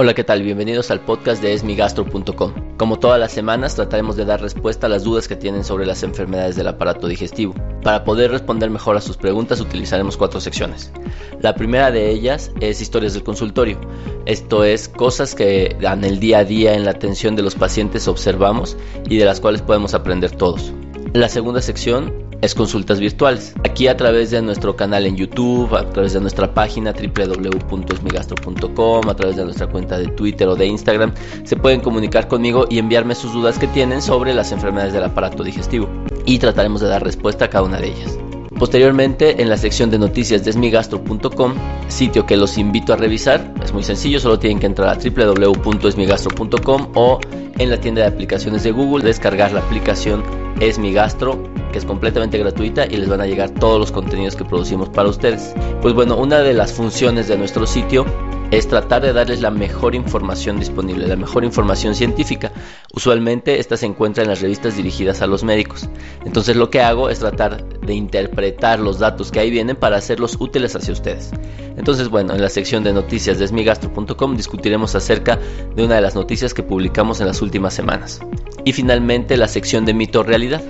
Hola, ¿qué tal? Bienvenidos al podcast de esmigastro.com. Como todas las semanas trataremos de dar respuesta a las dudas que tienen sobre las enfermedades del aparato digestivo. Para poder responder mejor a sus preguntas utilizaremos cuatro secciones. La primera de ellas es historias del consultorio. Esto es cosas que en el día a día en la atención de los pacientes observamos y de las cuales podemos aprender todos. La segunda sección es consultas virtuales. Aquí a través de nuestro canal en YouTube, a través de nuestra página www.esmigastro.com, a través de nuestra cuenta de Twitter o de Instagram, se pueden comunicar conmigo y enviarme sus dudas que tienen sobre las enfermedades del aparato digestivo y trataremos de dar respuesta a cada una de ellas. Posteriormente, en la sección de noticias de esmigastro.com, sitio que los invito a revisar, es muy sencillo, solo tienen que entrar a www.esmigastro.com o en la tienda de aplicaciones de Google, descargar la aplicación Esmigastro que es completamente gratuita y les van a llegar todos los contenidos que producimos para ustedes. Pues bueno, una de las funciones de nuestro sitio es tratar de darles la mejor información disponible, la mejor información científica. Usualmente esta se encuentra en las revistas dirigidas a los médicos. Entonces lo que hago es tratar de interpretar los datos que ahí vienen para hacerlos útiles hacia ustedes. Entonces bueno, en la sección de noticias de esmigastro.com discutiremos acerca de una de las noticias que publicamos en las últimas semanas. Y finalmente la sección de mito realidad.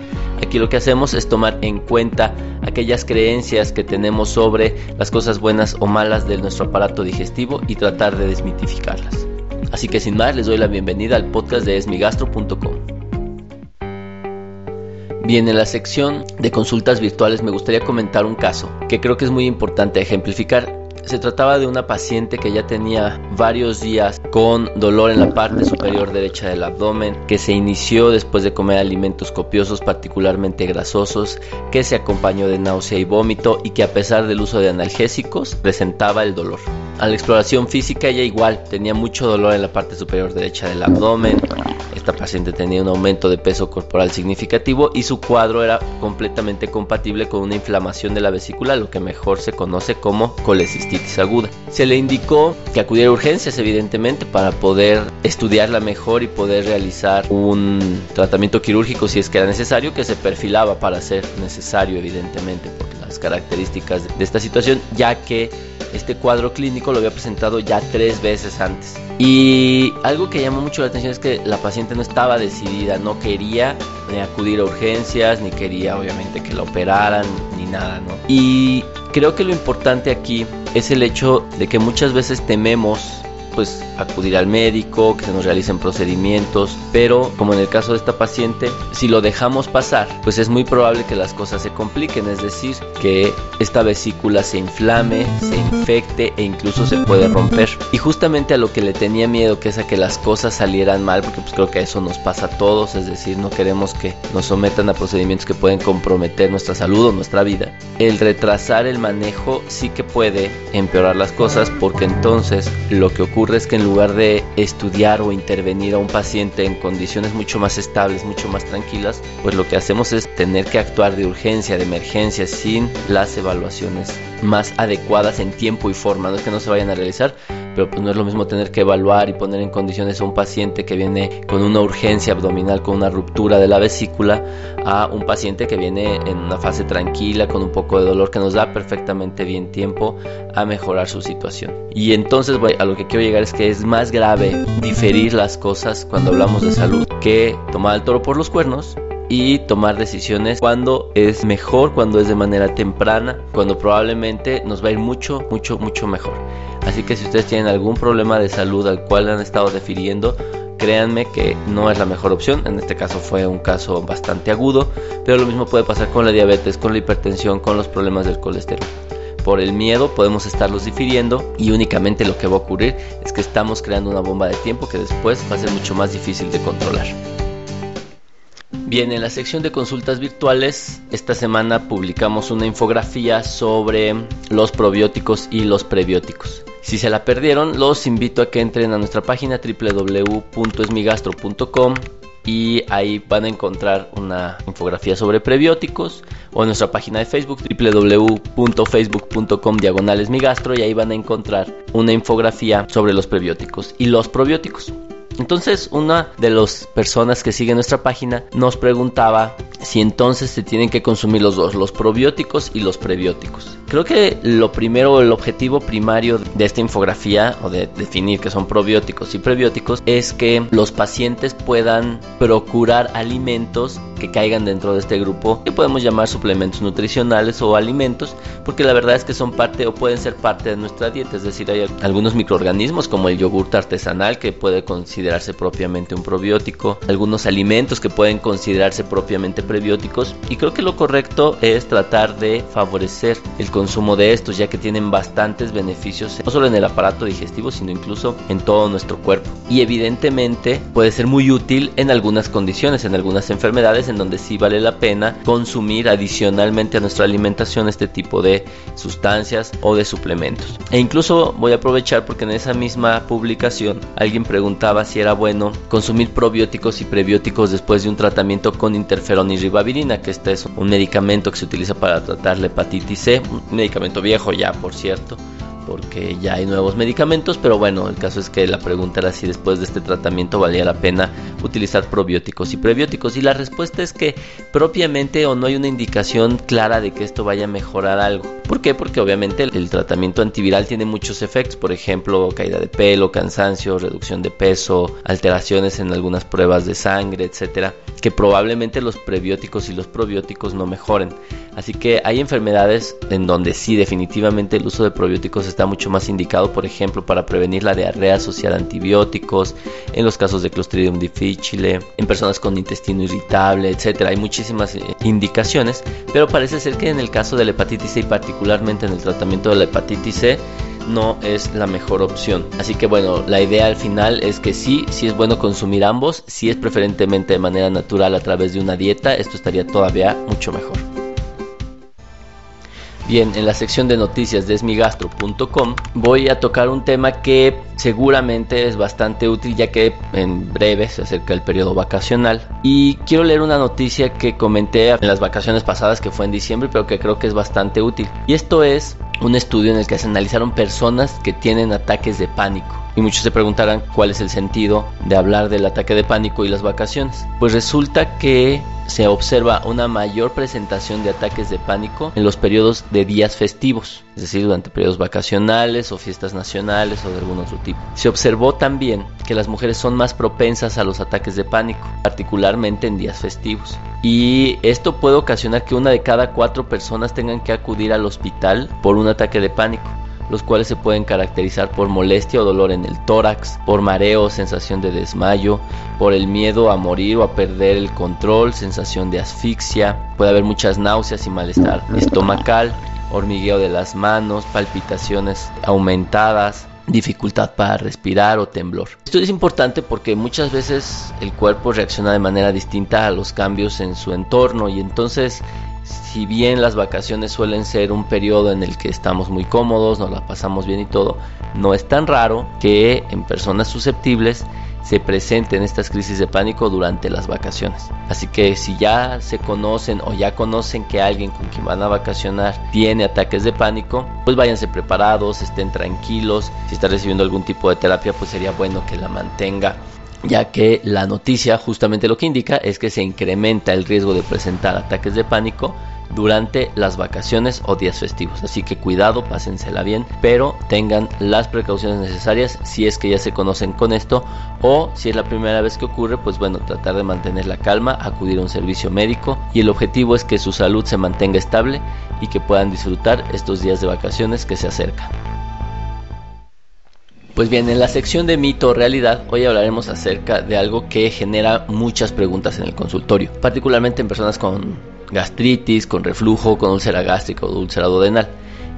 Aquí lo que hacemos es tomar en cuenta aquellas creencias que tenemos sobre las cosas buenas o malas de nuestro aparato digestivo y tratar de desmitificarlas. Así que sin más les doy la bienvenida al podcast de esmigastro.com. Bien, en la sección de consultas virtuales me gustaría comentar un caso que creo que es muy importante ejemplificar se trataba de una paciente que ya tenía varios días con dolor en la parte superior derecha del abdomen, que se inició después de comer alimentos copiosos, particularmente grasosos, que se acompañó de náusea y vómito y que a pesar del uso de analgésicos presentaba el dolor. A la exploración física ella igual tenía mucho dolor en la parte superior derecha del abdomen. Esta paciente tenía un aumento de peso corporal significativo y su cuadro era completamente compatible con una inflamación de la vesícula, lo que mejor se conoce como colecistitis aguda. Se le indicó que acudiera a urgencias, evidentemente, para poder estudiarla mejor y poder realizar un tratamiento quirúrgico si es que era necesario, que se perfilaba para ser necesario, evidentemente, por las características de esta situación, ya que este cuadro clínico lo había presentado ya tres veces antes. Y algo que llamó mucho la atención es que la paciente no estaba decidida, no quería acudir a urgencias, ni quería obviamente que la operaran, ni nada, ¿no? Y creo que lo importante aquí es el hecho de que muchas veces tememos pues acudir al médico, que se nos realicen procedimientos, pero como en el caso de esta paciente, si lo dejamos pasar, pues es muy probable que las cosas se compliquen, es decir, que esta vesícula se inflame, se infecte e incluso se puede romper. Y justamente a lo que le tenía miedo, que es a que las cosas salieran mal, porque pues creo que eso nos pasa a todos, es decir, no queremos que nos sometan a procedimientos que pueden comprometer nuestra salud o nuestra vida. El retrasar el manejo sí que puede empeorar las cosas porque entonces lo que ocurre es que en lugar de estudiar o intervenir a un paciente en condiciones mucho más estables, mucho más tranquilas, pues lo que hacemos es tener que actuar de urgencia, de emergencia, sin las evaluaciones más adecuadas en tiempo y forma. No es que no se vayan a realizar, pero pues no es lo mismo tener que evaluar y poner en condiciones a un paciente que viene con una urgencia abdominal, con una ruptura de la vesícula, a un paciente que viene en una fase tranquila, con un poco de dolor, que nos da perfectamente bien tiempo a mejorar su situación. Y entonces, bueno, a lo que quiero llegar es que es más grave diferir las cosas cuando hablamos de salud que tomar el toro por los cuernos y tomar decisiones cuando es mejor, cuando es de manera temprana, cuando probablemente nos va a ir mucho, mucho, mucho mejor. Así que si ustedes tienen algún problema de salud al cual han estado defiriendo, créanme que no es la mejor opción. En este caso fue un caso bastante agudo, pero lo mismo puede pasar con la diabetes, con la hipertensión, con los problemas del colesterol. Por el miedo podemos estarlos difiriendo y únicamente lo que va a ocurrir es que estamos creando una bomba de tiempo que después va a ser mucho más difícil de controlar. Bien, en la sección de consultas virtuales, esta semana publicamos una infografía sobre los probióticos y los prebióticos. Si se la perdieron, los invito a que entren a nuestra página www.esmigastro.com y ahí van a encontrar una infografía sobre prebióticos o en nuestra página de Facebook www.facebook.com diagonalesmigastro y ahí van a encontrar una infografía sobre los prebióticos y los probióticos. Entonces, una de las personas que sigue nuestra página nos preguntaba si entonces se tienen que consumir los dos, los probióticos y los prebióticos. Creo que lo primero, el objetivo primario de esta infografía o de definir que son probióticos y prebióticos es que los pacientes puedan procurar alimentos que caigan dentro de este grupo que podemos llamar suplementos nutricionales o alimentos porque la verdad es que son parte o pueden ser parte de nuestra dieta. Es decir hay algunos microorganismos como el yogurt artesanal que puede considerarse propiamente un probiótico algunos alimentos que pueden considerarse propiamente prebióticos y creo que lo correcto es tratar de favorecer el consumo de estos ya que tienen bastantes beneficios no solo en el aparato digestivo sino incluso en todo nuestro cuerpo. Y evidentemente puede ser muy útil en algunas condiciones en algunas enfermedades en donde sí vale la pena consumir adicionalmente a nuestra alimentación este tipo de sustancias o de suplementos. E incluso voy a aprovechar porque en esa misma publicación alguien preguntaba si era bueno consumir probióticos y prebióticos después de un tratamiento con interferón y ribavirina, que este es un medicamento que se utiliza para tratar la hepatitis C, un medicamento viejo ya, por cierto porque ya hay nuevos medicamentos, pero bueno, el caso es que la pregunta era si después de este tratamiento valía la pena utilizar probióticos y prebióticos y la respuesta es que propiamente o no hay una indicación clara de que esto vaya a mejorar algo. ¿Por qué? Porque obviamente el, tratamiento antiviral tiene muchos efectos, por ejemplo, caída de pelo, cansancio, reducción de peso, alteraciones en algunas pruebas de sangre, etcétera, que probablemente los prebióticos y los probióticos no mejoren. Así que hay enfermedades en donde sí definitivamente el uso de probióticos está mucho más indicado, por ejemplo, para prevenir la diarrea asociada a antibióticos, en los casos de Clostridium difficile, en personas con intestino irritable, etcétera. Hay muchísimas eh, indicaciones, pero parece ser que en el caso de la hepatitis C y particularmente en el tratamiento de la hepatitis C no es la mejor opción. Así que bueno, la idea al final es que sí, sí es bueno consumir ambos, si es preferentemente de manera natural a través de una dieta, esto estaría todavía mucho mejor. Bien, en la sección de noticias de esmigastro.com voy a tocar un tema que seguramente es bastante útil ya que en breve se acerca el periodo vacacional. Y quiero leer una noticia que comenté en las vacaciones pasadas que fue en diciembre pero que creo que es bastante útil. Y esto es un estudio en el que se analizaron personas que tienen ataques de pánico. Y muchos se preguntarán cuál es el sentido de hablar del ataque de pánico y las vacaciones. Pues resulta que se observa una mayor presentación de ataques de pánico en los periodos de días festivos, es decir, durante periodos vacacionales o fiestas nacionales o de algún otro tipo. Se observó también que las mujeres son más propensas a los ataques de pánico, particularmente en días festivos. Y esto puede ocasionar que una de cada cuatro personas tengan que acudir al hospital por un ataque de pánico los cuales se pueden caracterizar por molestia o dolor en el tórax, por mareo, sensación de desmayo, por el miedo a morir o a perder el control, sensación de asfixia, puede haber muchas náuseas y malestar estomacal, hormigueo de las manos, palpitaciones aumentadas, dificultad para respirar o temblor. Esto es importante porque muchas veces el cuerpo reacciona de manera distinta a los cambios en su entorno y entonces si bien las vacaciones suelen ser un periodo en el que estamos muy cómodos, nos la pasamos bien y todo, no es tan raro que en personas susceptibles se presenten estas crisis de pánico durante las vacaciones. Así que si ya se conocen o ya conocen que alguien con quien van a vacacionar tiene ataques de pánico, pues váyanse preparados, estén tranquilos. Si está recibiendo algún tipo de terapia, pues sería bueno que la mantenga ya que la noticia justamente lo que indica es que se incrementa el riesgo de presentar ataques de pánico durante las vacaciones o días festivos. Así que cuidado, pásensela bien, pero tengan las precauciones necesarias si es que ya se conocen con esto o si es la primera vez que ocurre, pues bueno, tratar de mantener la calma, acudir a un servicio médico y el objetivo es que su salud se mantenga estable y que puedan disfrutar estos días de vacaciones que se acercan. Pues bien, en la sección de mito o realidad, hoy hablaremos acerca de algo que genera muchas preguntas en el consultorio, particularmente en personas con gastritis, con reflujo, con úlcera gástrica o úlcera duodenal.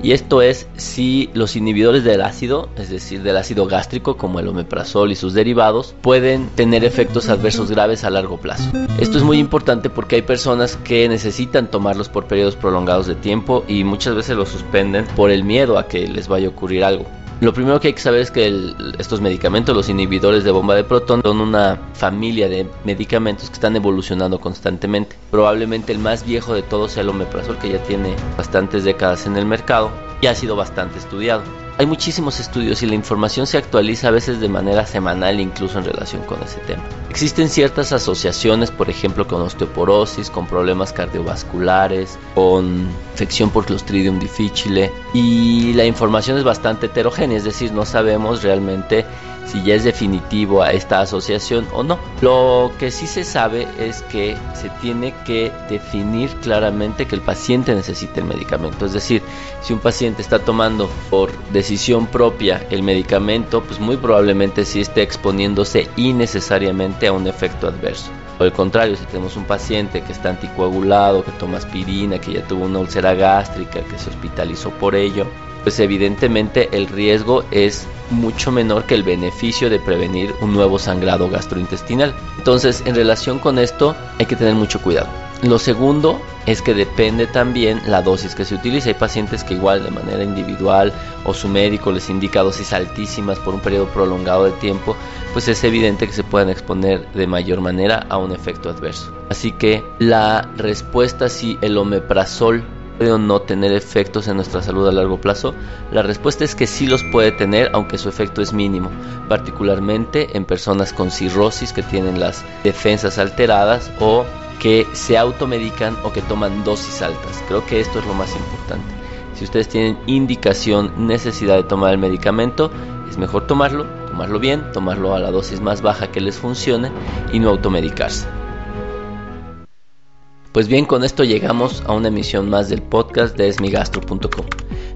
Y esto es si los inhibidores del ácido, es decir, del ácido gástrico como el omeprazol y sus derivados, pueden tener efectos adversos graves a largo plazo. Esto es muy importante porque hay personas que necesitan tomarlos por periodos prolongados de tiempo y muchas veces los suspenden por el miedo a que les vaya a ocurrir algo. Lo primero que hay que saber es que estos medicamentos, los inhibidores de bomba de protón, son una familia de medicamentos que están evolucionando constantemente. Probablemente el más viejo de todos sea el omeprazol, que ya tiene bastantes décadas en el mercado y ha sido bastante estudiado. Hay muchísimos estudios y la información se actualiza a veces de manera semanal incluso en relación con ese tema. Existen ciertas asociaciones, por ejemplo, con osteoporosis, con problemas cardiovasculares, con infección por Clostridium difficile y la información es bastante heterogénea, es decir, no sabemos realmente si ya es definitivo a esta asociación o no. Lo que sí se sabe es que se tiene que definir claramente que el paciente necesita el medicamento. Es decir, si un paciente está tomando por decisión propia el medicamento, pues muy probablemente sí esté exponiéndose innecesariamente a un efecto adverso. Por el contrario, si tenemos un paciente que está anticoagulado, que toma aspirina, que ya tuvo una úlcera gástrica, que se hospitalizó por ello, pues evidentemente el riesgo es mucho menor que el beneficio de prevenir un nuevo sangrado gastrointestinal. Entonces, en relación con esto, hay que tener mucho cuidado. Lo segundo es que depende también la dosis que se utiliza. Hay pacientes que igual de manera individual o su médico les indica dosis altísimas por un periodo prolongado de tiempo, pues es evidente que se pueden exponer de mayor manera a un efecto adverso. Así que la respuesta si el omeprazol puede o no tener efectos en nuestra salud a largo plazo? La respuesta es que sí los puede tener, aunque su efecto es mínimo, particularmente en personas con cirrosis que tienen las defensas alteradas o que se automedican o que toman dosis altas. Creo que esto es lo más importante. Si ustedes tienen indicación, necesidad de tomar el medicamento, es mejor tomarlo, tomarlo bien, tomarlo a la dosis más baja que les funcione y no automedicarse. Pues bien, con esto llegamos a una emisión más del podcast de esmigastro.com.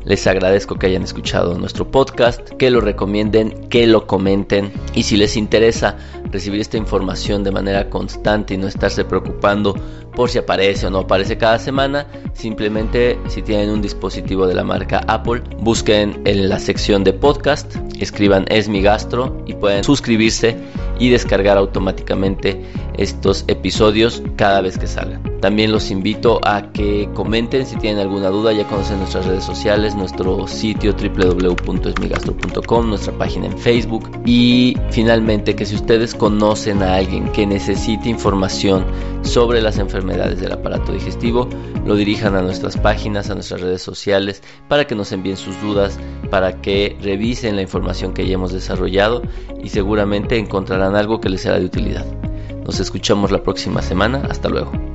Les agradezco que hayan escuchado nuestro podcast, que lo recomienden, que lo comenten y si les interesa recibir esta información de manera constante y no estarse preocupando por si aparece o no aparece cada semana, simplemente si tienen un dispositivo de la marca Apple, busquen en la sección de podcast, escriban esmigastro y pueden suscribirse y descargar automáticamente estos episodios cada vez que salgan. También los invito a que comenten si tienen alguna duda, ya conocen nuestras redes sociales, nuestro sitio www.esmigastro.com, nuestra página en Facebook y finalmente que si ustedes conocen a alguien que necesite información sobre las enfermedades del aparato digestivo, lo dirijan a nuestras páginas, a nuestras redes sociales para que nos envíen sus dudas, para que revisen la información que ya hemos desarrollado y seguramente encontrarán algo que les será de utilidad. Nos escuchamos la próxima semana. Hasta luego.